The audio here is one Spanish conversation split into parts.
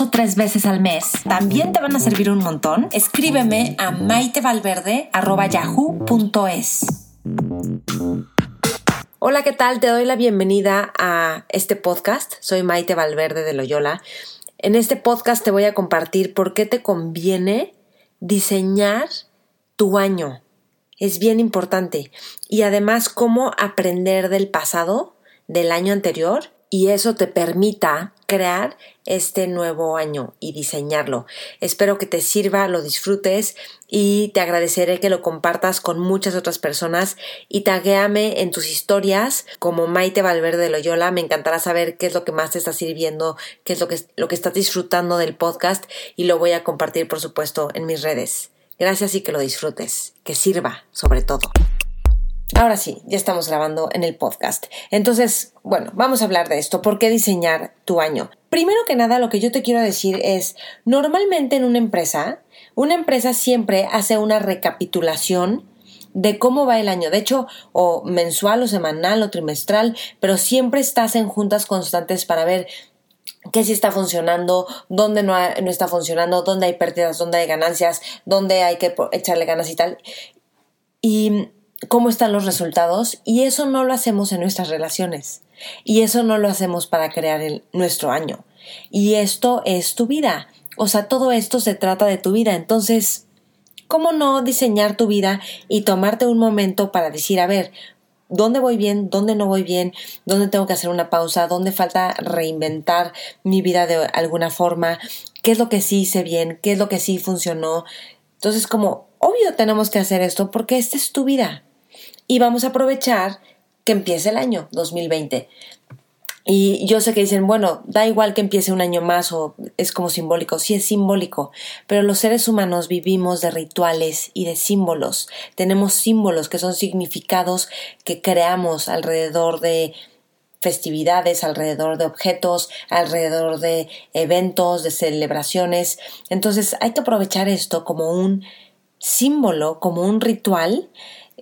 o tres veces al mes, también te van a servir un montón. Escríbeme a maitevalverde.yahoo.es. Hola, ¿qué tal? Te doy la bienvenida a este podcast. Soy Maite Valverde de Loyola. En este podcast te voy a compartir por qué te conviene diseñar tu año. Es bien importante. Y además cómo aprender del pasado, del año anterior, y eso te permita crear este nuevo año y diseñarlo. Espero que te sirva, lo disfrutes y te agradeceré que lo compartas con muchas otras personas y taguéame en tus historias como Maite Valverde de Loyola. Me encantará saber qué es lo que más te está sirviendo, qué es lo que, lo que estás disfrutando del podcast y lo voy a compartir por supuesto en mis redes. Gracias y que lo disfrutes, que sirva sobre todo. Ahora sí, ya estamos grabando en el podcast. Entonces, bueno, vamos a hablar de esto. ¿Por qué diseñar tu año? Primero que nada, lo que yo te quiero decir es, normalmente en una empresa, una empresa siempre hace una recapitulación de cómo va el año. De hecho, o mensual o semanal o trimestral, pero siempre estás en juntas constantes para ver qué sí está funcionando, dónde no, no, está funcionando, dónde hay pérdidas, dónde hay ganancias, dónde hay que echarle ganas y tal. Y cómo están los resultados y eso no lo hacemos en nuestras relaciones y eso no lo hacemos para crear el, nuestro año. Y esto es tu vida. O sea, todo esto se trata de tu vida. Entonces, ¿cómo no diseñar tu vida y tomarte un momento para decir, a ver, ¿dónde voy bien? ¿Dónde no voy bien? ¿Dónde tengo que hacer una pausa? ¿Dónde falta reinventar mi vida de alguna forma? ¿Qué es lo que sí hice bien? ¿Qué es lo que sí funcionó? Entonces, como obvio tenemos que hacer esto porque esta es tu vida y vamos a aprovechar que empiece el año 2020. Y yo sé que dicen, bueno, da igual que empiece un año más o es como simbólico, sí es simbólico, pero los seres humanos vivimos de rituales y de símbolos. Tenemos símbolos que son significados que creamos alrededor de festividades, alrededor de objetos, alrededor de eventos, de celebraciones. Entonces hay que aprovechar esto como un símbolo, como un ritual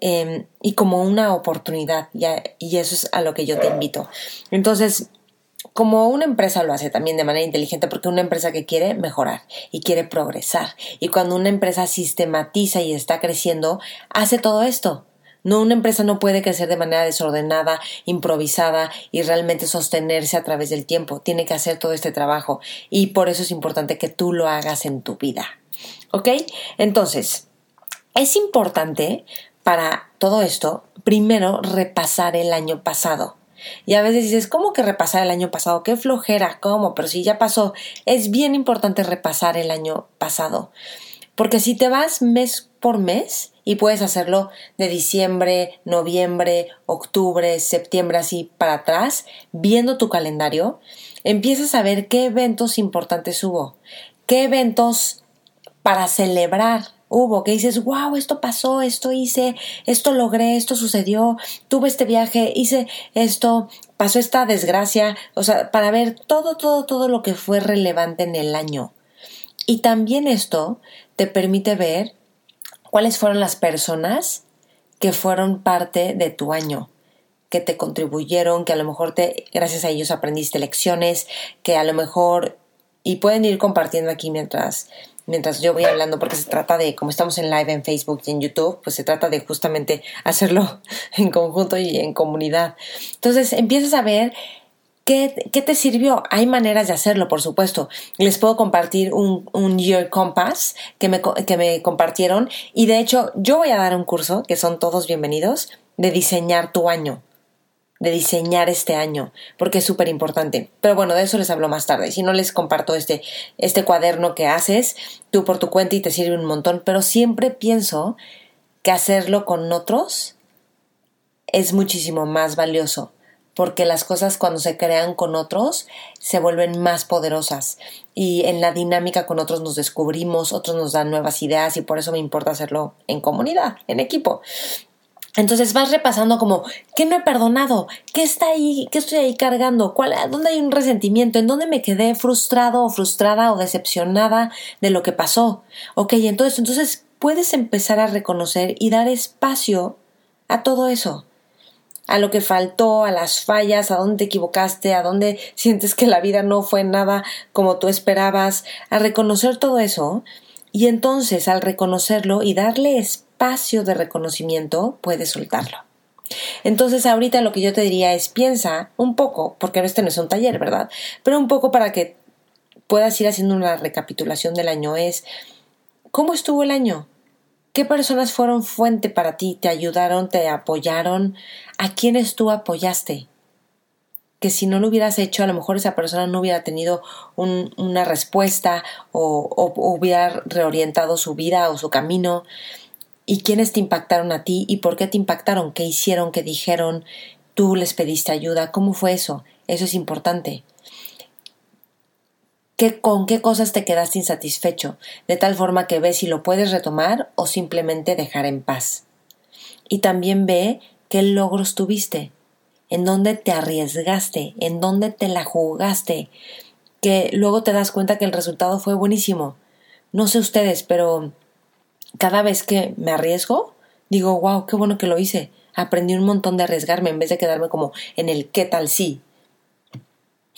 Em, y como una oportunidad, y eso es a lo que yo te invito. Entonces, como una empresa lo hace también de manera inteligente, porque una empresa que quiere mejorar y quiere progresar, y cuando una empresa sistematiza y está creciendo, hace todo esto. No, una empresa no puede crecer de manera desordenada, improvisada y realmente sostenerse a través del tiempo. Tiene que hacer todo este trabajo y por eso es importante que tú lo hagas en tu vida. ¿Ok? Entonces, es importante para todo esto, primero repasar el año pasado. Y a veces dices, ¿cómo que repasar el año pasado? Qué flojera, ¿cómo? Pero si ya pasó, es bien importante repasar el año pasado. Porque si te vas mes por mes, y puedes hacerlo de diciembre, noviembre, octubre, septiembre, así para atrás, viendo tu calendario, empiezas a ver qué eventos importantes hubo, qué eventos para celebrar hubo, que dices, wow, esto pasó, esto hice, esto logré, esto sucedió, tuve este viaje, hice esto, pasó esta desgracia, o sea, para ver todo, todo, todo lo que fue relevante en el año. Y también esto te permite ver cuáles fueron las personas que fueron parte de tu año que te contribuyeron, que a lo mejor te, gracias a ellos aprendiste lecciones, que a lo mejor, y pueden ir compartiendo aquí mientras mientras yo voy hablando, porque se trata de, como estamos en live en Facebook y en YouTube, pues se trata de justamente hacerlo en conjunto y en comunidad. Entonces empiezas a ver ¿Qué, ¿Qué, te sirvió? Hay maneras de hacerlo, por supuesto. Les puedo compartir un, un Year Compass que me, que me compartieron y de hecho yo voy a dar un curso, que son todos bienvenidos, de diseñar tu año de diseñar este año, porque es súper importante. Pero bueno, de eso les hablo más tarde. Si no les comparto este, este cuaderno que haces tú por tu cuenta y te sirve un montón, pero siempre pienso que hacerlo con otros es muchísimo más valioso. porque las cosas cuando se crean con otros se vuelven más poderosas y en la dinámica con otros nos descubrimos, otros nos dan nuevas ideas y por eso me importa hacerlo en comunidad, en equipo. Entonces vas repasando como, ¿qué no he perdonado? ¿Qué está ahí? ¿Qué estoy ahí cargando? ¿Cuál, ¿Dónde hay un resentimiento? ¿En dónde me quedé frustrado o frustrada o decepcionada de lo que pasó? Ok, entonces, entonces puedes empezar a reconocer y dar espacio a todo eso. A lo que faltó, a las fallas, a dónde te equivocaste, a dónde sientes que la vida no fue nada como tú esperabas, a reconocer todo eso. Y entonces al reconocerlo y darle espacio, espacio de reconocimiento, puedes soltarlo. Entonces ahorita lo que yo te diría es piensa un poco, porque este no es un taller, ¿verdad? Pero un poco para que puedas ir haciendo una recapitulación del año es ¿cómo estuvo el año? ¿Qué personas fueron fuente para ti? ¿Te ayudaron? ¿Te apoyaron? ¿A quiénes tú apoyaste? Que si no lo hubieras hecho, a lo mejor esa persona no hubiera tenido una respuesta o, o hubiera reorientado su vida o su camino y quiénes te impactaron a ti y por qué te impactaron, qué hicieron, qué dijeron, tú les pediste ayuda, cómo fue eso, eso es importante. ¿Qué, ¿Con qué cosas te quedaste insatisfecho? De tal forma que ves si lo puedes retomar o simplemente dejar en paz. Y también ve qué logros tuviste, en dónde te arriesgaste, en dónde te la jugaste, que luego te das cuenta que el resultado fue buenísimo. No sé ustedes, pero cada vez que me arriesgo, digo, wow, qué bueno que lo hice. Aprendí un montón de arriesgarme en vez de quedarme como en el qué tal sí.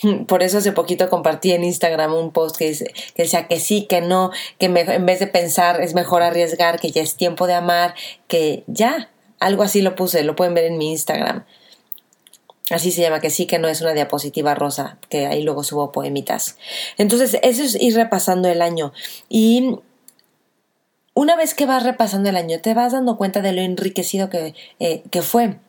Por eso hace poquito compartí en Instagram un post que, dice, que decía que sí, que no, que en vez de pensar es mejor arriesgar, que ya es tiempo de amar, que ya, algo así lo puse, lo pueden ver en mi Instagram. Así se llama, que sí, que no es una diapositiva rosa, que ahí luego subo poemitas. Entonces, eso es ir repasando el año. Y una vez que vas repasando el año, te vas dando cuenta de lo enriquecido que, eh, que fue.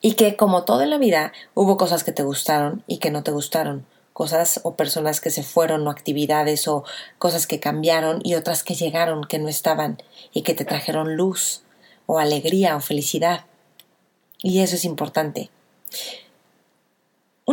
Y que como todo en la vida, hubo cosas que te gustaron y que no te gustaron. Cosas o personas que se fueron o actividades o cosas que cambiaron y otras que llegaron que no estaban y que te trajeron luz o alegría o felicidad. Y eso es importante.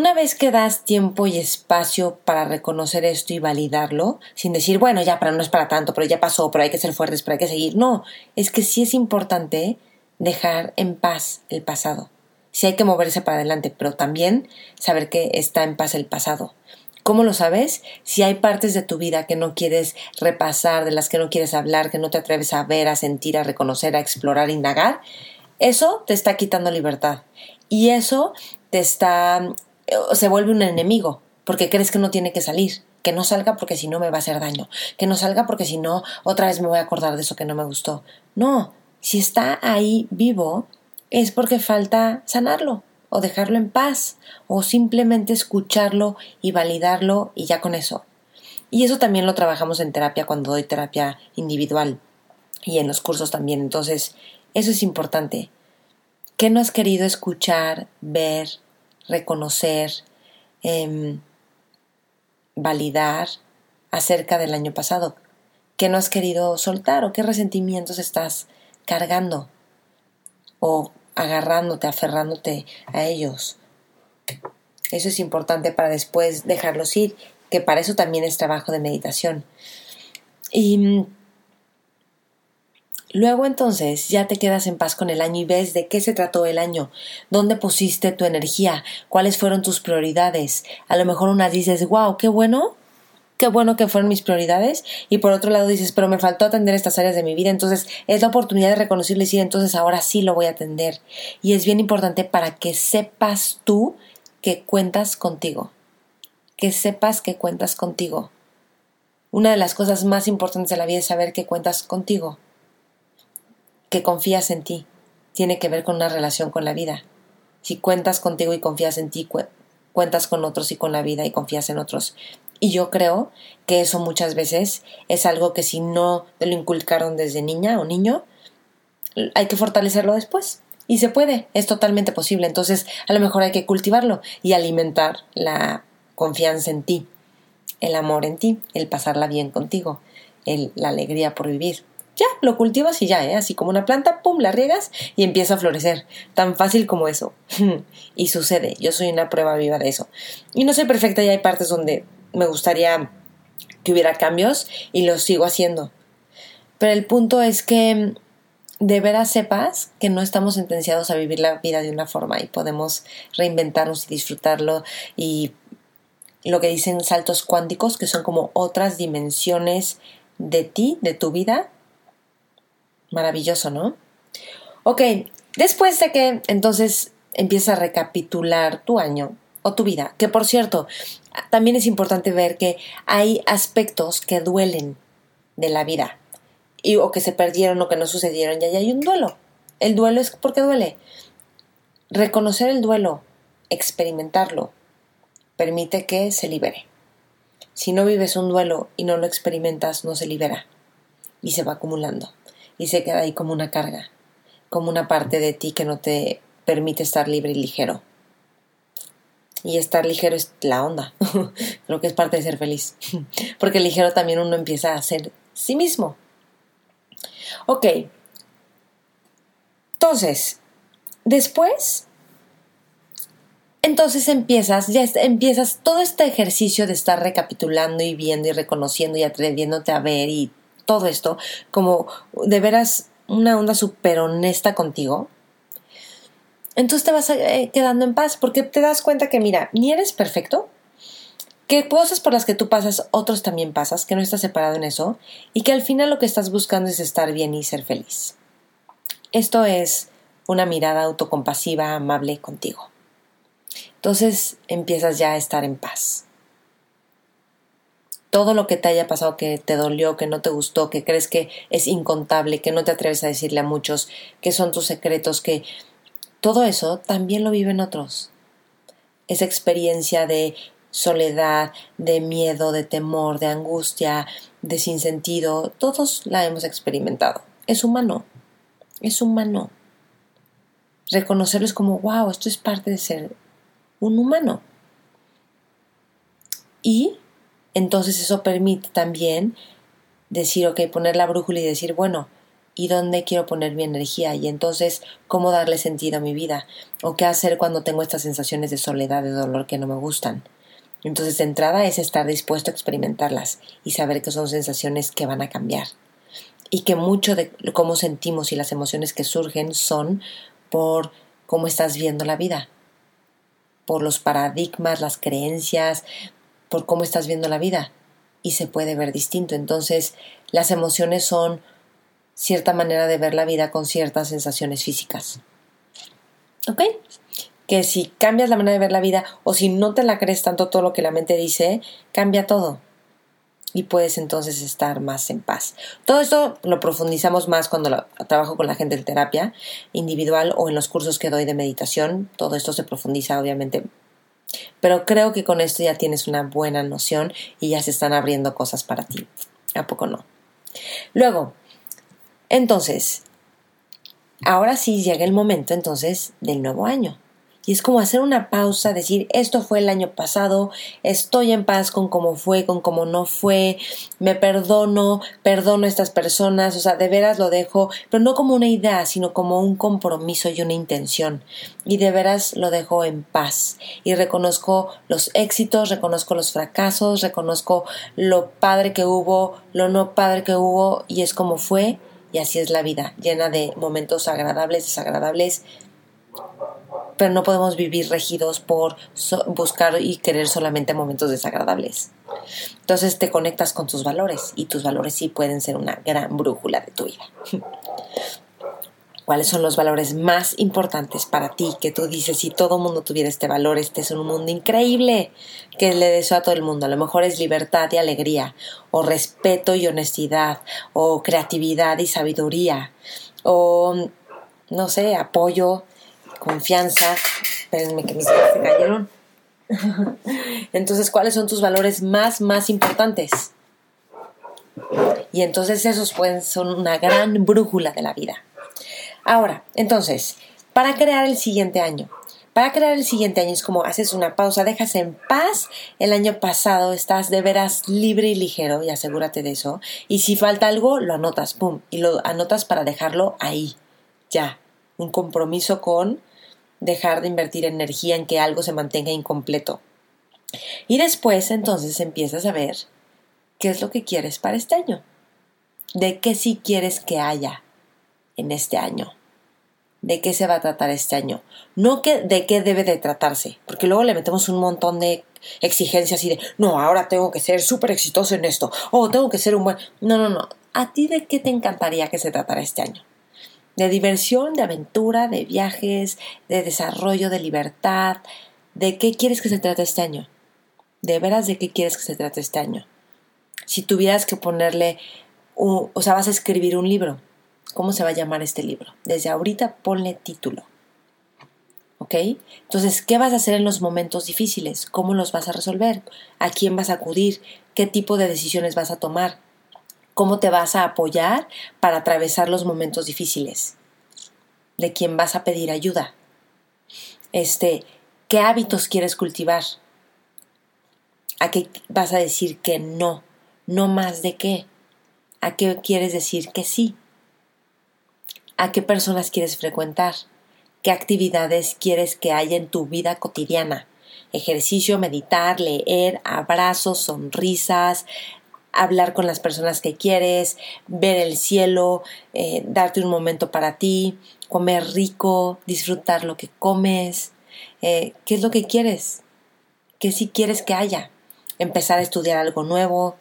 Una vez que das tiempo y espacio para reconocer esto y validarlo, sin decir, bueno, ya, pero no es para tanto, pero ya pasó, pero hay que ser fuertes, pero hay que seguir. No, es que sí es importante dejar en paz el pasado. Sí hay que moverse para adelante, pero también saber que está en paz el pasado. ¿Cómo lo sabes? Si hay partes de tu vida que no quieres repasar, de las que no quieres hablar, que no te atreves a ver, a sentir, a reconocer, a explorar, a indagar, eso te está quitando libertad. Y eso te está se vuelve un enemigo, porque crees que no tiene que salir, que no salga porque si no me va a hacer daño, que no salga porque si no otra vez me voy a acordar de eso que no me gustó. No, si está ahí vivo es porque falta sanarlo o dejarlo en paz o simplemente escucharlo y validarlo y ya con eso. Y eso también lo trabajamos en terapia cuando doy terapia individual y en los cursos también. Entonces, eso es importante. ¿Qué no has querido escuchar, ver, reconocer, em, validar acerca del año pasado. ¿Qué no has querido soltar o qué resentimientos estás cargando o agarrándote, aferrándote a ellos? Eso es importante para después dejarlos ir, que para eso también es trabajo de meditación. Y Luego entonces ya te quedas en paz con el año y ves de qué se trató el año, dónde pusiste tu energía, cuáles fueron tus prioridades. A lo mejor una dices, wow, qué bueno, qué bueno que fueron mis prioridades. Y por otro lado dices, pero me faltó atender estas áreas de mi vida. Entonces es la oportunidad de reconocerlo y decir, entonces ahora sí lo voy a atender. Y es bien importante para que sepas tú que cuentas contigo. Que sepas que cuentas contigo. Una de las cosas más importantes de la vida es saber que cuentas contigo que confías en ti. Tiene que ver con una relación con la vida. Si cuentas contigo y confías en ti, cuentas con otros y con la vida y confías en otros. Y yo creo que eso muchas veces es algo que si no te lo inculcaron desde niña o niño, hay que fortalecerlo después. Y se puede, es totalmente posible. Entonces, a lo mejor hay que cultivarlo y alimentar la confianza en ti, el amor en ti, el pasarla bien contigo, el, la alegría por vivir ya, lo cultivas y ya, ¿eh? así como una planta, pum, la riegas y empieza a florecer. Tan fácil como eso. y sucede, yo soy una prueba viva de eso. Y no soy perfecta y hay partes donde me gustaría que hubiera cambios y los sigo haciendo. Pero el punto es que de veras sepas que no estamos sentenciados a vivir la vida de una forma y podemos reinventarnos y disfrutarlo y lo que dicen saltos cuánticos, que son como otras dimensiones de ti, de tu vida. Maravilloso, ¿no? Ok, después de que entonces empiezas a recapitular tu año o tu vida, que por cierto, también es importante ver que hay aspectos que duelen de la vida y, o que se perdieron o que no sucedieron y ahí hay un duelo. El duelo es porque duele. Reconocer el duelo, experimentarlo, permite que se libere. Si no vives un duelo y no lo experimentas, no se libera y se va acumulando y se queda ahí como una carga, como una parte de ti que no te permite estar libre y ligero. Y estar ligero es la onda. Creo que es parte de ser feliz. Porque ligero también uno empieza a ser sí mismo. Ok. Entonces, después, entonces empiezas, ya empiezas todo este ejercicio de estar recapitulando y viendo y reconociendo y atreviéndote a ver y todo esto, como de veras una onda súper honesta contigo. Entonces te vas eh, quedando en paz porque te das cuenta que, mira, ni eres perfecto, que cosas por las que tú pasas, otros también pasas, que no estás separado en eso, y que al final lo que estás buscando es estar bien y ser feliz. Esto es una mirada autocompasiva, amable contigo. Entonces empiezas ya a estar en paz. Todo lo que te haya pasado que te dolió, que no te gustó, que crees que es incontable, que no te atreves a decirle a muchos, que son tus secretos, que todo eso también lo viven otros. Esa experiencia de soledad, de miedo, de temor, de angustia, de sinsentido, todos la hemos experimentado. Es humano, es humano. Reconocerlo es como, wow, esto es parte de ser un humano. Y entonces eso permite también decir, ok, poner la brújula y decir, bueno, ¿y dónde quiero poner mi energía? Y entonces, ¿cómo darle sentido a mi vida? ¿O qué hacer cuando tengo estas sensaciones de soledad, de dolor que no me gustan? Entonces, de entrada es estar dispuesto a experimentarlas y saber que son sensaciones que van a cambiar. Y que mucho de cómo sentimos y las emociones que surgen son por cómo estás viendo la vida, por los paradigmas, las creencias, por cómo estás viendo la vida. Y se puede ver distinto. Entonces, las emociones son cierta manera de ver la vida con ciertas sensaciones físicas. ¿Ok? que si cambias la manera de ver la vida o si no te la crees tanto todo lo que la mente dice, cambia todo. Y puedes entonces estar más en paz. Todo esto lo profundizamos más cuando trabajo con la gente en terapia individual o en los cursos que doy de meditación. Todo esto se profundiza obviamente. Pero creo que con esto ya tienes una buena noción y ya se están abriendo cosas para ti. ¿A poco no? Luego, entonces, ahora sí llega el momento entonces del nuevo año. Y es como hacer una pausa, decir, esto fue el año pasado, estoy en paz con cómo fue, con cómo no fue, me perdono, perdono a estas personas, o sea, de veras lo dejo, pero no como una idea, sino como un compromiso y una intención. Y de veras lo dejo en paz. Y reconozco los éxitos, reconozco los fracasos, reconozco lo padre que hubo, lo no padre que hubo, y es como fue, y así es la vida, llena de momentos agradables, desagradables, pero no podemos vivir regidos por buscar y querer solamente momentos desagradables. Entonces te conectas con tus valores y tus valores sí pueden ser una gran brújula de tu vida. ¿Cuáles son los valores más importantes para ti? Que tú dices, si todo el mundo tuviera este valor, este es un mundo increíble que le deseo a todo el mundo. A lo mejor es libertad y alegría, o respeto y honestidad, o creatividad y sabiduría, o no sé, apoyo confianza. Espérenme que mis se cayeron. Entonces, ¿cuáles son tus valores más, más importantes? Y entonces esos pueden ser una gran brújula de la vida. Ahora, entonces, para crear el siguiente año, para crear el siguiente año es como haces una pausa, dejas en paz el año pasado, estás de veras libre y ligero y asegúrate de eso. Y si falta algo, lo anotas, pum, y lo anotas para dejarlo ahí, ya. Un compromiso con dejar de invertir energía en que algo se mantenga incompleto. Y después entonces empiezas a ver qué es lo que quieres para este año, de qué sí quieres que haya en este año de qué se va a tratar este año, no que, de qué debe de tratarse, porque luego le metemos un montón de exigencias y de, no, ahora tengo que ser súper exitoso en esto, o tengo que ser un buen... No, no, no, ¿a ti de qué te encantaría que se tratara este año? De diversión, de aventura, de viajes, de desarrollo, de libertad, ¿de qué quieres que se trate este año? ¿De veras de qué quieres que se trate este año? Si tuvieras que ponerle, o sea, vas a escribir un libro, ¿Cómo se va a llamar este libro? Desde ahorita ponle título. ¿Ok? Entonces, ¿qué vas a hacer en los momentos difíciles? ¿Cómo los vas a resolver? ¿A quién vas a acudir? ¿Qué tipo de decisiones vas a tomar? ¿Cómo te vas a apoyar para atravesar los momentos difíciles? ¿De quién vas a pedir ayuda? Este, ¿qué hábitos quieres cultivar? ¿A qué vas a decir que no? No más de qué. ¿A qué quieres decir que sí? a qué personas quieres frecuentar, qué actividades quieres que haya en tu vida cotidiana. Ejercicio, meditar, leer, abrazos, sonrisas, hablar con las personas que quieres, ver el cielo, eh, darte un momento para ti, comer rico, disfrutar lo que comes. Eh, ¿Qué es lo que quieres? ¿Qué sí quieres que haya? Empezar a estudiar algo nuevo.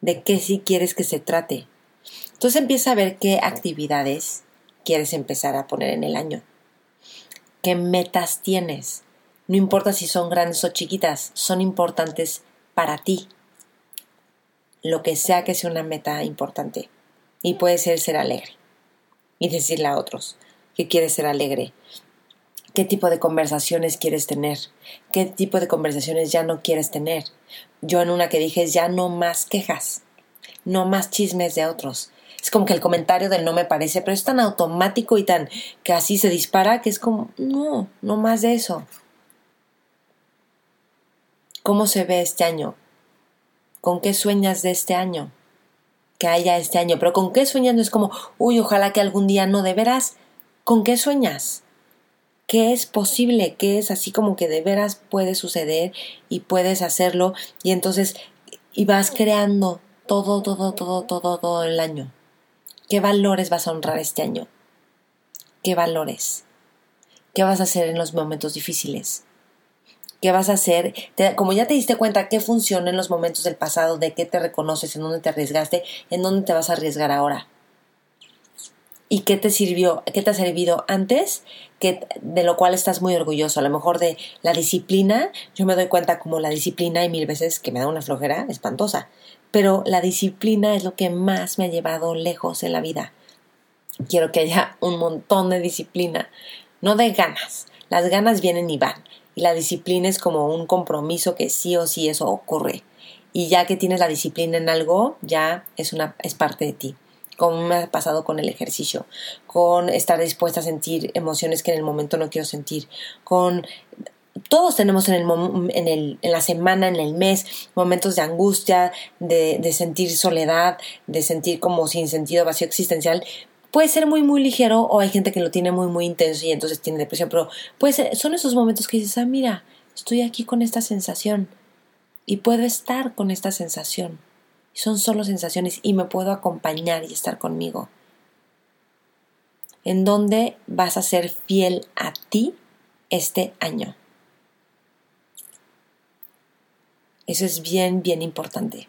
¿De qué sí quieres que se trate? Entonces empieza a ver qué actividades quieres empezar a poner en el año. ¿Qué metas tienes? No importa si son grandes o chiquitas, son importantes para ti. Lo que sea que sea una meta importante. Y puede ser ser alegre. Y decirle a otros que quieres ser alegre. ¿Qué tipo de conversaciones quieres tener? ¿Qué tipo de conversaciones ya no quieres tener? Yo en una que dije ya no más quejas, no más chismes de otros, es como que el comentario del no me parece, pero es tan automático y tan que así se dispara que es como, no, no más de eso. ¿Cómo se ve este año? ¿Con qué sueñas de este año? Que haya este año, pero ¿con qué sueñas? No es como, uy, ojalá que algún día no, de veras, ¿con qué sueñas? ¿Qué es posible? ¿Qué es así como que de veras puede suceder y puedes hacerlo? Y entonces, y vas creando todo, todo, todo, todo, todo el año. ¿Qué valores vas a honrar este año? ¿Qué valores? ¿Qué vas a hacer en los momentos difíciles? ¿Qué vas a hacer? como ya te diste cuenta qué funciona en los momentos del pasado, de qué te reconoces, en dónde te arriesgaste, en dónde te vas a arriesgar ahora. ¿Y qué te sirvió, qué te ha servido antes, que, de lo cual estás muy orgulloso? A lo mejor de la disciplina, yo me doy cuenta como la disciplina y mil veces que me da una flojera espantosa pero la disciplina es lo que más me ha llevado lejos en la vida. Quiero que haya un montón de disciplina, no de ganas. Las ganas vienen y van, y la disciplina es como un compromiso que sí o sí eso ocurre. Y ya que tienes la disciplina en algo, ya es una es parte de ti como me ha pasado con el ejercicio, con estar dispuesta a sentir emociones que en el momento no quiero sentir, con todos tenemos en, el, en, el, en la semana, en el mes, momentos de angustia, de, de sentir soledad, de sentir como sin sentido vacío existencial. Puede ser muy, muy ligero o hay gente que lo tiene muy, muy intenso y entonces tiene depresión, pero puede son esos momentos que dices, ah, mira, estoy aquí con esta sensación y puedo estar con esta sensación. Son solo sensaciones y me puedo acompañar y estar conmigo. ¿En dónde vas a ser fiel a ti este año? Eso es bien, bien importante.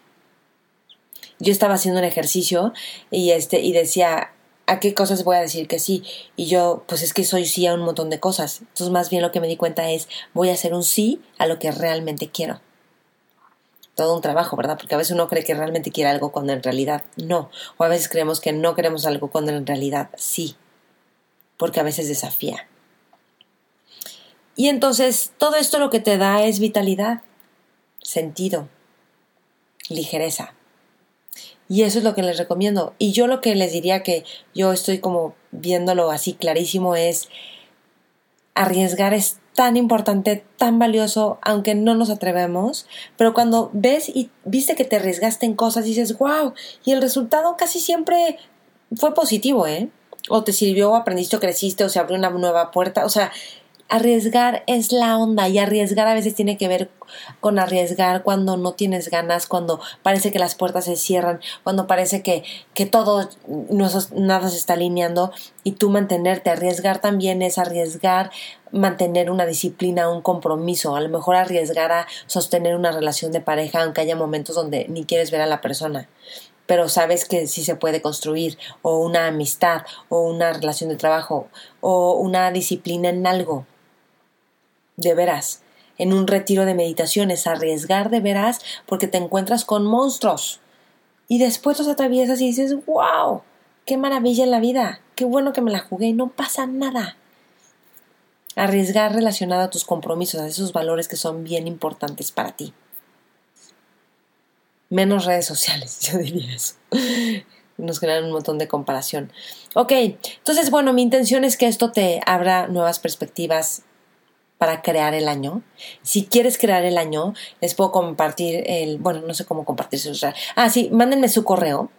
Yo estaba haciendo un ejercicio y, este, y decía, ¿a qué cosas voy a decir que sí? Y yo, pues es que soy sí a un montón de cosas. Entonces, más bien lo que me di cuenta es, voy a hacer un sí a lo que realmente quiero. Todo un trabajo, ¿verdad? Porque a veces uno cree que realmente quiere algo cuando en realidad no. O a veces creemos que no queremos algo cuando en realidad sí. Porque a veces desafía. Y entonces, todo esto lo que te da es vitalidad sentido, ligereza. Y eso es lo que les recomiendo. Y yo lo que les diría que yo estoy como viéndolo así clarísimo es arriesgar es tan importante, tan valioso, aunque no nos atrevemos, pero cuando ves y viste que te arriesgaste en cosas, dices, wow, y el resultado casi siempre fue positivo, ¿eh? O te sirvió, aprendiste, o creciste, o se abrió una nueva puerta, o sea, arriesgar es la onda y arriesgar a veces tiene que ver con arriesgar cuando no tienes ganas, cuando parece que las puertas se cierran, cuando parece que, que todo, no, nada se está alineando y tú mantenerte, arriesgar también es arriesgar mantener una disciplina, un compromiso, a lo mejor arriesgar a sostener una relación de pareja aunque haya momentos donde ni quieres ver a la persona pero sabes que sí se puede construir, o una amistad, o una relación de trabajo, o una disciplina en algo de veras. En un retiro de meditaciones, arriesgar de veras porque te encuentras con monstruos. Y después los atraviesas y dices, wow, qué maravilla en la vida, qué bueno que me la jugué y no pasa nada. Arriesgar relacionado a tus compromisos, a esos valores que son bien importantes para ti. Menos redes sociales, yo diría eso. Nos crean un montón de comparación. Ok, entonces bueno, mi intención es que esto te abra nuevas perspectivas para crear el año. Si quieres crear el año, les puedo compartir el, bueno, no sé cómo compartir Ah, sí, mándenme su correo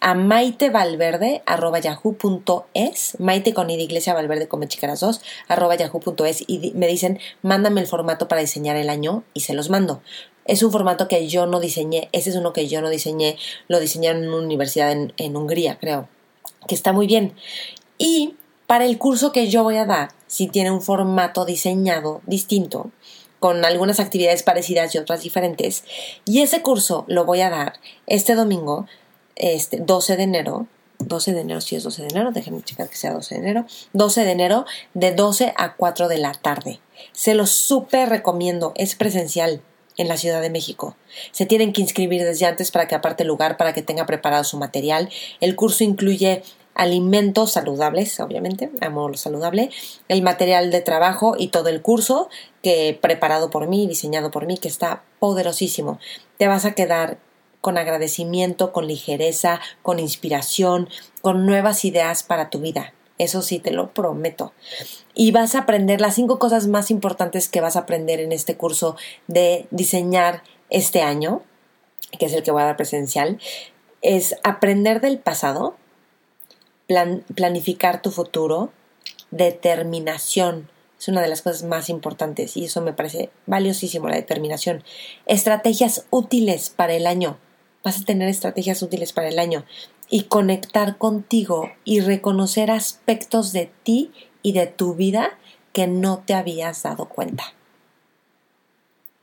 a maitevalverde.yahoo.es, maite con i de iglesia valverde con chicaras dos, arroba yahoo.es y me dicen, mándame el formato para diseñar el año y se los mando. Es un formato que yo no diseñé, ese es uno que yo no diseñé, lo diseñaron en una universidad en Hungría, creo, que está muy bien. Y para el curso que yo voy a dar, si tiene un formato diseñado distinto, con algunas actividades parecidas y otras diferentes. Y ese curso lo voy a dar este domingo, este 12 de enero. 12 de enero, si es 12 de enero, déjenme checar que sea 12 de enero. 12 de enero, de 12 a 4 de la tarde. Se lo súper recomiendo, es presencial en la Ciudad de México. Se tienen que inscribir desde antes para que aparte lugar, para que tenga preparado su material. El curso incluye alimentos saludables, obviamente, amo lo saludable, el material de trabajo y todo el curso que preparado por mí, diseñado por mí, que está poderosísimo. Te vas a quedar con agradecimiento, con ligereza, con inspiración, con nuevas ideas para tu vida. Eso sí, te lo prometo. Y vas a aprender las cinco cosas más importantes que vas a aprender en este curso de diseñar este año, que es el que voy a dar presencial, es aprender del pasado, planificar tu futuro, determinación. Es una de las cosas más importantes y eso me parece valiosísimo, la determinación. Estrategias útiles para el año. Vas a tener estrategias útiles para el año y conectar contigo y reconocer aspectos de ti y de tu vida que no te habías dado cuenta.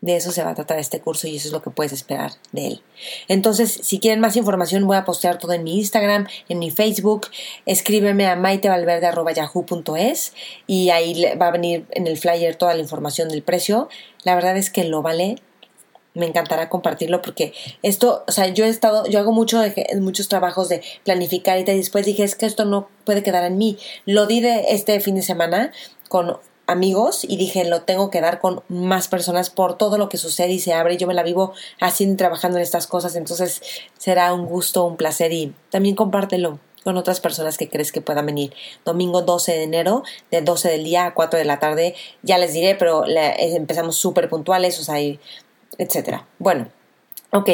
De eso se va a tratar este curso y eso es lo que puedes esperar de él. Entonces, si quieren más información, voy a postear todo en mi Instagram, en mi Facebook. Escríbeme a maitevalverde.yahoo.es y ahí va a venir en el flyer toda la información del precio. La verdad es que lo vale me encantará compartirlo porque esto, o sea, yo he estado, yo hago mucho muchos trabajos de planificar y después dije, es que esto no puede quedar en mí. Lo di de este fin de semana con amigos y dije lo tengo que dar con más personas por todo lo que sucede y se abre. Yo me la vivo haciendo y trabajando en estas cosas, entonces será un gusto, un placer y también compártelo con otras personas que crees que puedan venir. Domingo 12 de enero, de 12 del día a 4 de la tarde, ya les diré, pero empezamos súper puntuales, o sea, etcétera. Bueno, ok,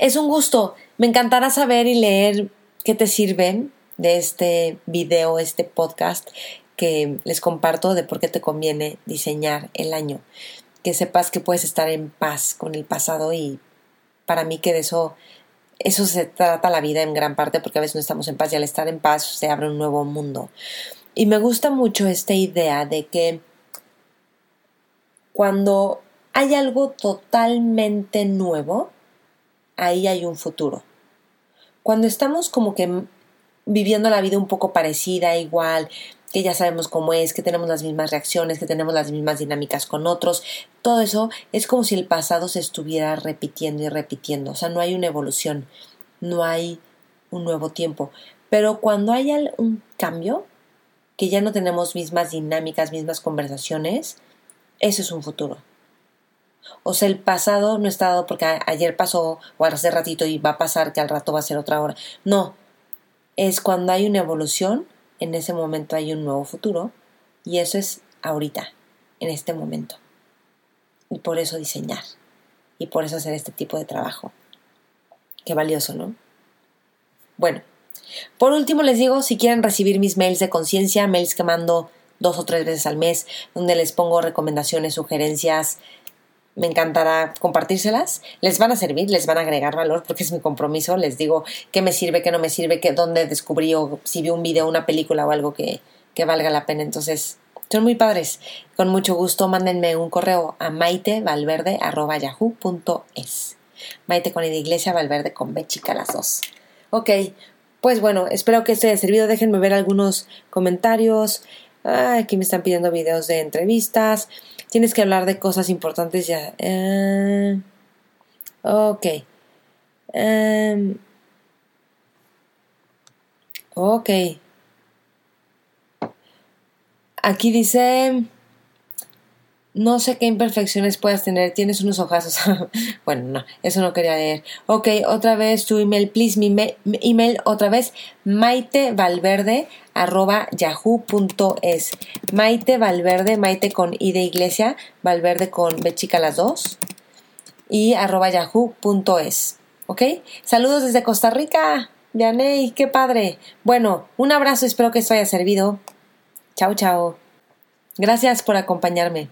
es un gusto. Me encantará saber y leer qué te sirven de este video, este podcast que les comparto de por qué te conviene diseñar el año. Que sepas que puedes estar en paz con el pasado y para mí que de eso, eso se trata la vida en gran parte porque a veces no estamos en paz y al estar en paz se abre un nuevo mundo. Y me gusta mucho esta idea de que cuando hay algo totalmente nuevo, ahí hay un futuro. Cuando estamos como que viviendo la vida un poco parecida, igual, que ya sabemos cómo es, que tenemos las mismas reacciones, que tenemos las mismas dinámicas con otros. Todo eso es como si el pasado se estuviera repitiendo y repitiendo. O sea, no hay una evolución, no hay un nuevo tiempo. Pero cuando hay un cambio, que ya no tenemos mismas dinámicas, mismas conversaciones, eso es un futuro. O sea, el pasado no está dado porque ayer pasó o hace ratito y va a pasar que al rato va a ser otra hora. No, es cuando hay una evolución en ese momento hay un nuevo futuro y eso es ahorita. en este momento. Y por eso diseñar. Y por eso hacer este tipo de trabajo. Qué valioso, ¿no? Bueno, por último les digo, si quieren recibir mis mails de conciencia, mails que mando dos o tres veces al mes, donde les pongo recomendaciones, sugerencias, me encantará compartírselas. Les van a servir, les van a agregar valor porque es mi compromiso. Les digo qué me sirve, qué no me sirve, qué, dónde descubrí o si vi un video, una película o algo que, que valga la pena. Entonces, son muy padres. Con mucho gusto, mándenme un correo a maitevalverde.yahoo.es. Maite con la iglesia, Valverde con B chica las dos. Ok, pues bueno, espero que esto haya servido. Déjenme ver algunos comentarios. Aquí me están pidiendo videos de entrevistas. Tienes que hablar de cosas importantes ya. Eh, ok. Em, ok. Aquí dice, no sé qué imperfecciones puedas tener, tienes unos ojazos. bueno, no, eso no quería leer. Ok, otra vez tu email, please, mi, email otra vez, maitevalverde arroba yahoo.es. Maite Valverde, Maite con I de iglesia, Valverde con B las dos y arroba yahoo.es. ¿Ok? Saludos desde Costa Rica. Vianey, qué padre. Bueno, un abrazo, espero que esto haya servido. Chao, chao. Gracias por acompañarme.